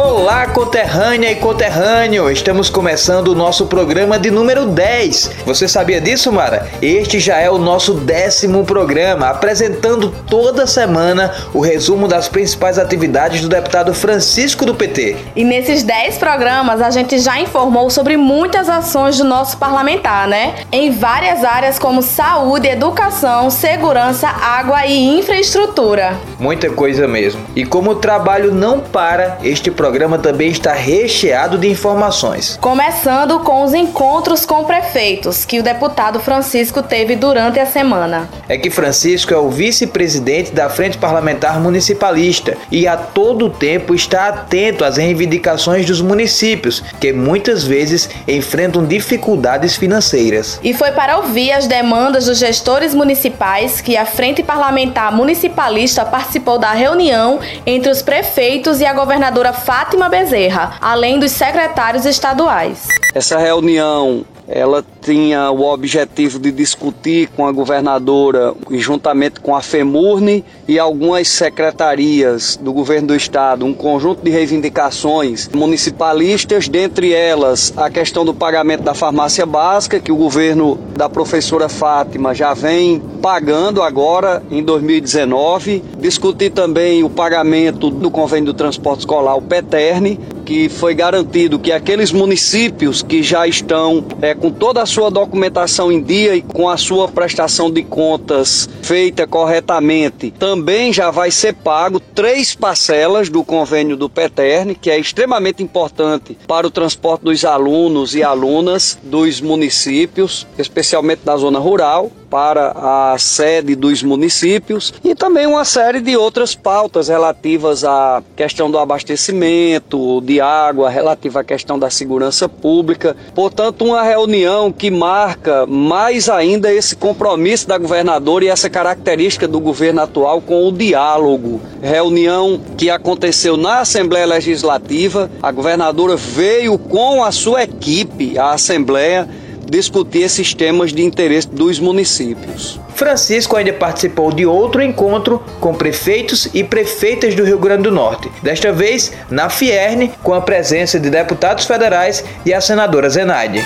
Olá, conterrânea e conterrâneo! Estamos começando o nosso programa de número 10. Você sabia disso, Mara? Este já é o nosso décimo programa, apresentando toda semana o resumo das principais atividades do deputado Francisco do PT. E nesses 10 programas a gente já informou sobre muitas ações do nosso parlamentar, né? Em várias áreas como saúde, educação, segurança, água e infraestrutura. Muita coisa mesmo. E como o trabalho não para, este programa programa também está recheado de informações. Começando com os encontros com prefeitos que o deputado Francisco teve durante a semana. É que Francisco é o vice-presidente da Frente Parlamentar Municipalista e a todo tempo está atento às reivindicações dos municípios, que muitas vezes enfrentam dificuldades financeiras. E foi para ouvir as demandas dos gestores municipais que a Frente Parlamentar Municipalista participou da reunião entre os prefeitos e a governadora Fátima Bezerra, além dos secretários estaduais. Essa reunião ela tinha o objetivo de discutir com a governadora juntamente com a FEMURNE e algumas secretarias do governo do estado um conjunto de reivindicações municipalistas, dentre elas a questão do pagamento da farmácia básica, que o governo da professora Fátima já vem pagando agora em 2019. Discutir também o pagamento do convênio do transporte escolar, o PETERNE, que foi garantido que aqueles municípios que já estão é, com toda a sua documentação em dia e com a sua prestação de contas feita corretamente, também já vai ser pago três parcelas do convênio do PETERN, que é extremamente importante para o transporte dos alunos e alunas dos municípios, especialmente da zona rural para a sede dos municípios e também uma série de outras pautas relativas à questão do abastecimento de água, relativa à questão da segurança pública. Portanto, uma reunião que marca mais ainda esse compromisso da governadora e essa característica do governo atual com o diálogo. Reunião que aconteceu na Assembleia Legislativa, a governadora veio com a sua equipe à Assembleia discutir esses temas de interesse dos municípios. Francisco ainda participou de outro encontro com prefeitos e prefeitas do Rio Grande do Norte, desta vez na Fierne, com a presença de deputados federais e a senadora Zenaide.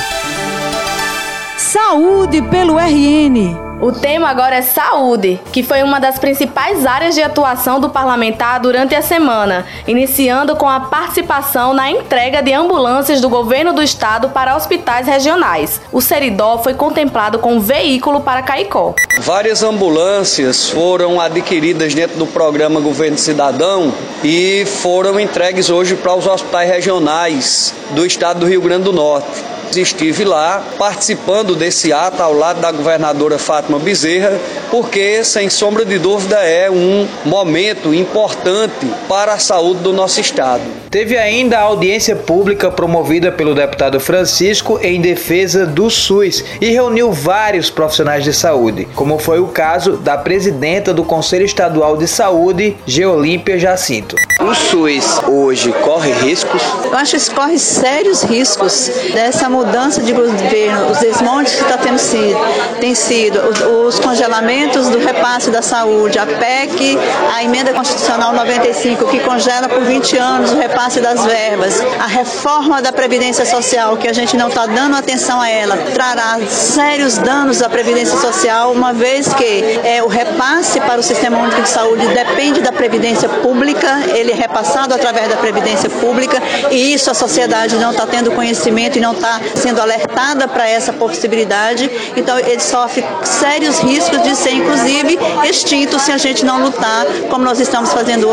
Saúde pelo RN. O tema agora é saúde, que foi uma das principais áreas de atuação do parlamentar durante a semana, iniciando com a participação na entrega de ambulâncias do governo do estado para hospitais regionais. O Seridó foi contemplado com um veículo para Caicó. Várias ambulâncias foram adquiridas dentro do programa Governo Cidadão e foram entregues hoje para os hospitais regionais do estado do Rio Grande do Norte estive lá participando desse ato ao lado da governadora Fátima Bezerra, porque, sem sombra de dúvida, é um momento importante para a saúde do nosso Estado. Teve ainda a audiência pública promovida pelo deputado Francisco em defesa do SUS e reuniu vários profissionais de saúde, como foi o caso da presidenta do Conselho Estadual de Saúde, Geolímpia Jacinto. O SUS hoje corre riscos? Eu acho que corre sérios riscos dessa mudança de governo, os desmontes que está tendo sido, tem sido, os, os congelamentos do repasse da saúde, a PEC, a emenda constitucional 95 que congela por 20 anos o repasse das verbas, a reforma da previdência social que a gente não está dando atenção a ela, trará sérios danos à previdência social, uma vez que é, o repasse para o sistema único de saúde depende da previdência pública, ele é repassado através da previdência pública e isso a sociedade não está tendo conhecimento e não está sendo alertada para essa possibilidade. Então ele sofre sérios riscos de ser, inclusive, extinto se a gente não lutar, como nós estamos fazendo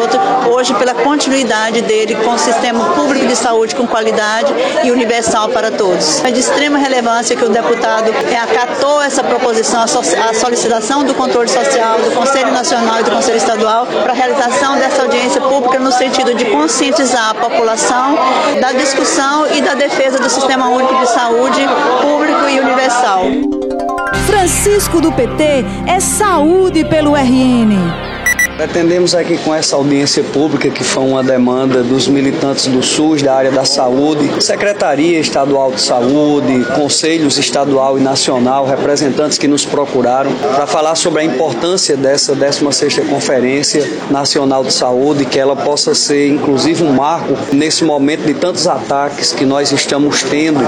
hoje pela continuidade dele com o sistema público de saúde com qualidade e universal para todos. É de extrema relevância que o deputado acatou essa proposição, a solicitação do controle social do Conselho Nacional e do Conselho Estadual para a realização dessa audiência pública no sentido de conscientizar a população da discussão e da defesa do sistema único de saúde público e universal. Francisco do PT é saúde pelo RN. Pretendemos aqui com essa audiência pública, que foi uma demanda dos militantes do SUS, da área da saúde, Secretaria Estadual de Saúde, Conselhos Estadual e Nacional, representantes que nos procuraram para falar sobre a importância dessa 16ª Conferência Nacional de Saúde, que ela possa ser inclusive um marco nesse momento de tantos ataques que nós estamos tendo,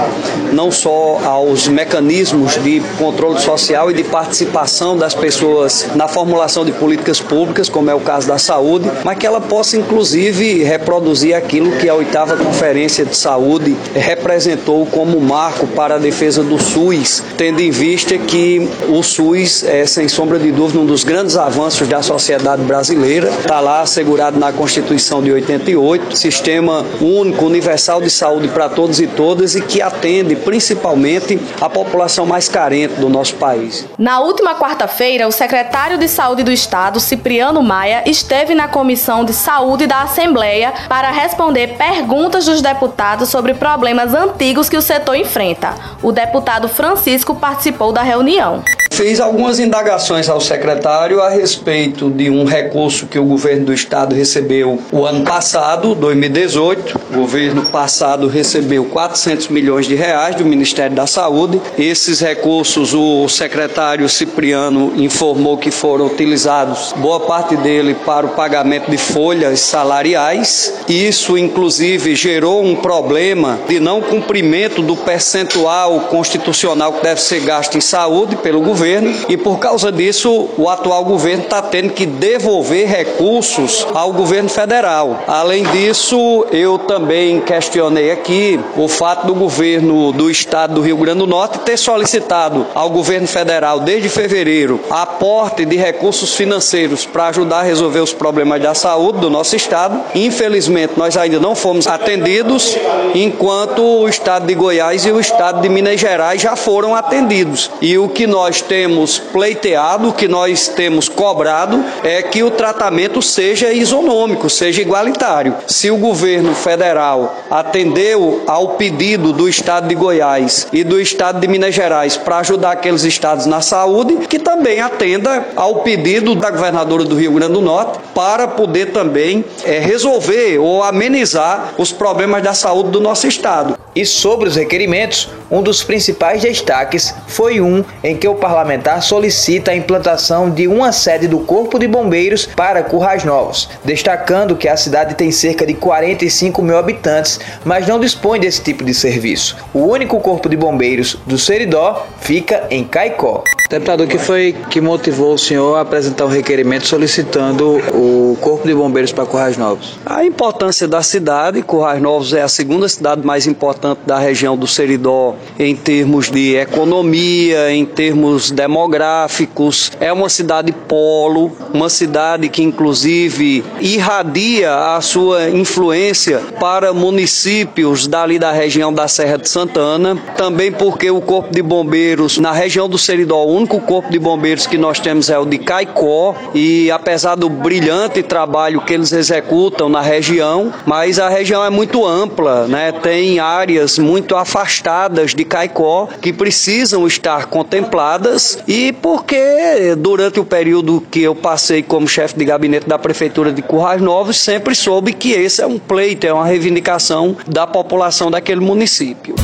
não só aos mecanismos de controle social e de participação das pessoas na formulação de políticas públicas, como é o caso da saúde, mas que ela possa inclusive reproduzir aquilo que a oitava Conferência de Saúde representou como marco para a defesa do SUS, tendo em vista que o SUS é, sem sombra de dúvida, um dos grandes avanços da sociedade brasileira, está lá assegurado na Constituição de 88, sistema único, universal de saúde para todos e todas e que atende principalmente a população mais carente do nosso país. Na última quarta-feira, o secretário de Saúde do Estado, Cipriano Maia, esteve na Comissão de Saúde da Assembleia para responder perguntas dos deputados sobre problemas antigos que o setor enfrenta. O deputado Francisco participou da reunião. Fiz algumas indagações ao secretário a respeito de um recurso que o governo do estado recebeu o ano passado, 2018. O governo passado recebeu 400 milhões de reais do Ministério da Saúde. Esses recursos o secretário Cipriano informou que foram utilizados boa parte dele para o pagamento de folhas salariais. Isso inclusive gerou um problema de não cumprimento do percentual constitucional que deve ser gasto em saúde pelo governo governo e por causa disso o atual governo está tendo que devolver recursos ao governo federal. Além disso, eu também questionei aqui o fato do governo do estado do Rio Grande do Norte ter solicitado ao governo federal desde fevereiro aporte de recursos financeiros para ajudar a resolver os problemas da saúde do nosso estado. Infelizmente, nós ainda não fomos atendidos, enquanto o estado de Goiás e o estado de Minas Gerais já foram atendidos. E o que nós temos pleiteado, o que nós temos cobrado é que o tratamento seja isonômico, seja igualitário. Se o governo federal atendeu ao pedido do estado de Goiás e do estado de Minas Gerais para ajudar aqueles estados na saúde, que também atenda ao pedido da governadora do Rio Grande do Norte para poder também é, resolver ou amenizar os problemas da saúde do nosso estado. E sobre os requerimentos, um dos principais destaques foi um em que o parlamentar solicita a implantação de uma sede do Corpo de Bombeiros para Currais Novos, destacando que a cidade tem cerca de 45 mil habitantes, mas não dispõe desse tipo de serviço. O único Corpo de Bombeiros do Seridó fica em Caicó. Deputado, o que foi que motivou o senhor a apresentar um requerimento solicitando o Corpo de Bombeiros para Currais Novos? A importância da cidade, Currais Novos é a segunda cidade mais importante da região do Seridó em termos de economia, em termos demográficos. É uma cidade polo, uma cidade que inclusive irradia a sua influência para municípios dali da região da Serra de Santana, também porque o Corpo de Bombeiros na região do Seridó, único corpo de bombeiros que nós temos é o de Caicó e apesar do brilhante trabalho que eles executam na região, mas a região é muito ampla, né? Tem áreas muito afastadas de Caicó que precisam estar contempladas e porque durante o período que eu passei como chefe de gabinete da prefeitura de Currais Novos, sempre soube que esse é um pleito, é uma reivindicação da população daquele município.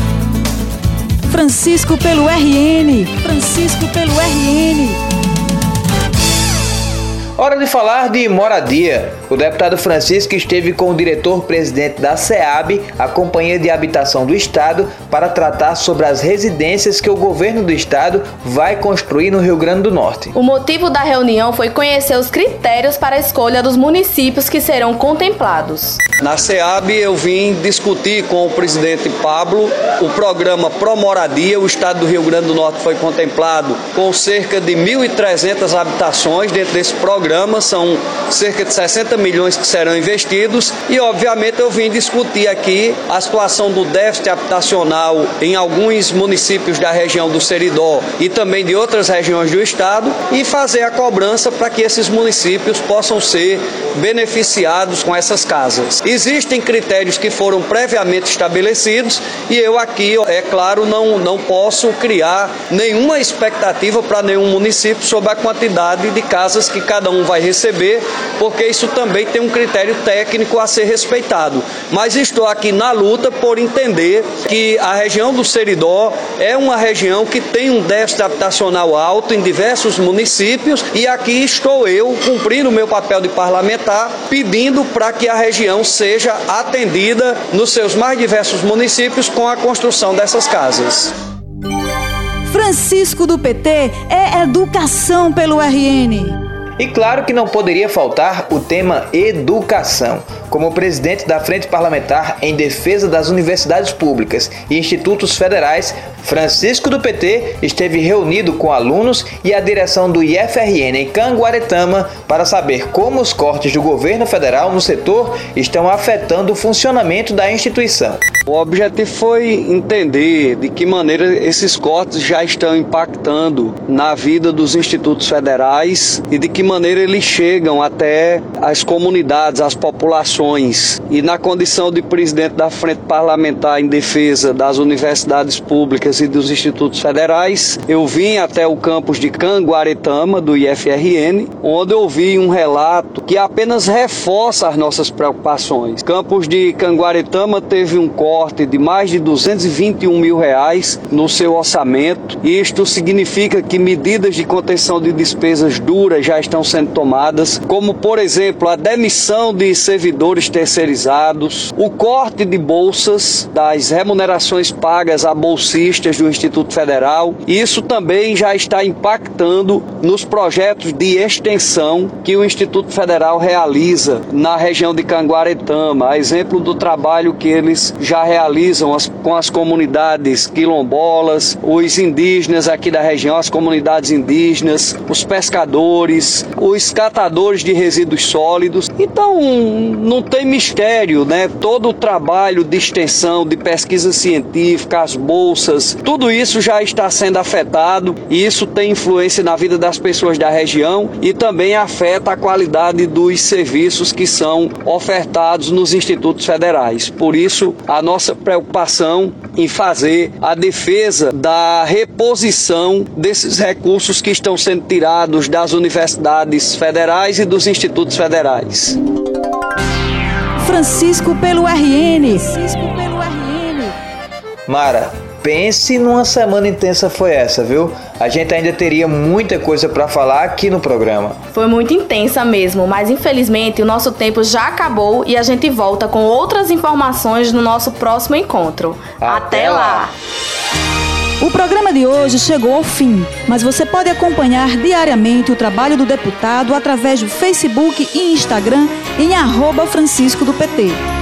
Francisco pelo RN. Francisco pelo RN. Hora de falar de moradia. O deputado Francisco esteve com o diretor-presidente da SEAB, a Companhia de Habitação do Estado, para tratar sobre as residências que o governo do estado vai construir no Rio Grande do Norte. O motivo da reunião foi conhecer os critérios para a escolha dos municípios que serão contemplados. Na SEAB eu vim discutir com o presidente Pablo o programa Promoradia. O estado do Rio Grande do Norte foi contemplado com cerca de 1.300 habitações dentro desse programa. São cerca de 60 milhões que serão investidos e, obviamente, eu vim discutir aqui a situação do déficit habitacional em alguns municípios da região do Seridó e também de outras regiões do estado e fazer a cobrança para que esses municípios possam ser beneficiados com essas casas. Existem critérios que foram previamente estabelecidos e eu aqui, é claro, não, não posso criar nenhuma expectativa para nenhum município sobre a quantidade de casas que cada um vai receber, porque isso também tem um critério técnico a ser respeitado. Mas estou aqui na luta por entender que a região do Seridó é uma região que tem um déficit habitacional alto em diversos municípios e aqui estou eu cumprindo o meu papel de parlamentar, pedindo para que a região seja atendida nos seus mais diversos municípios com a construção dessas casas. Francisco do PT é educação pelo RN. E claro que não poderia faltar o tema educação. Como presidente da Frente Parlamentar em Defesa das Universidades Públicas e Institutos Federais, Francisco do PT esteve reunido com alunos e a direção do IFRN em Canguaretama para saber como os cortes do governo federal no setor estão afetando o funcionamento da instituição. O objetivo foi entender de que maneira esses cortes já estão impactando na vida dos institutos federais e de que maneira eles chegam até as comunidades, as populações. E na condição de presidente da Frente Parlamentar em Defesa das Universidades Públicas e dos Institutos Federais, eu vim até o campus de Canguaretama, do IFRN, onde eu vi um relato que apenas reforça as nossas preocupações. Campus de Canguaretama teve um corte de mais de 221 mil reais no seu orçamento. Isto significa que medidas de contenção de despesas duras já estão sendo tomadas, como por exemplo a demissão de servidores terceirizados, o corte de bolsas das remunerações pagas a bolsistas do Instituto Federal. Isso também já está impactando nos projetos de extensão que o Instituto Federal realiza na região de Canguaretama, a exemplo do trabalho que eles já realizam com as comunidades quilombolas, os indígenas aqui da região, as comunidades indígenas, os pescadores, os catadores de resíduos sólidos. Então, não tem mistério, né? Todo o trabalho de extensão, de pesquisa científica, as bolsas, tudo isso já está sendo afetado e isso tem influência na vida das pessoas da região e também afeta a qualidade dos serviços que são ofertados nos institutos federais. Por isso, a nossa preocupação em fazer a defesa da reposição desses recursos que estão sendo tirados das universidades federais e dos institutos federais. Francisco pelo RN. Mara, pense numa semana intensa foi essa, viu? a gente ainda teria muita coisa para falar aqui no programa. Foi muito intensa mesmo, mas infelizmente o nosso tempo já acabou e a gente volta com outras informações no nosso próximo encontro. Até, Até lá. O programa de hoje chegou ao fim, mas você pode acompanhar diariamente o trabalho do deputado através do Facebook e Instagram em arroba Francisco do PT.